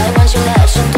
I want your legend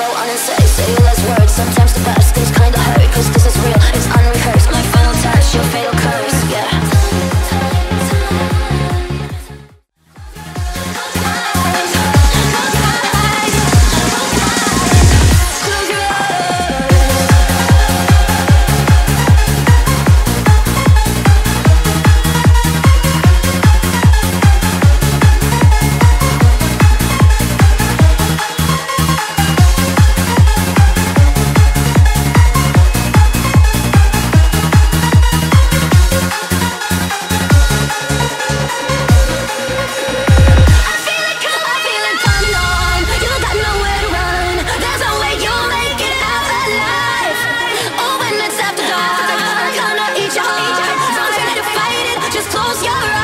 Go on and say, say less words. Sometimes the past things kinda Close your eyes.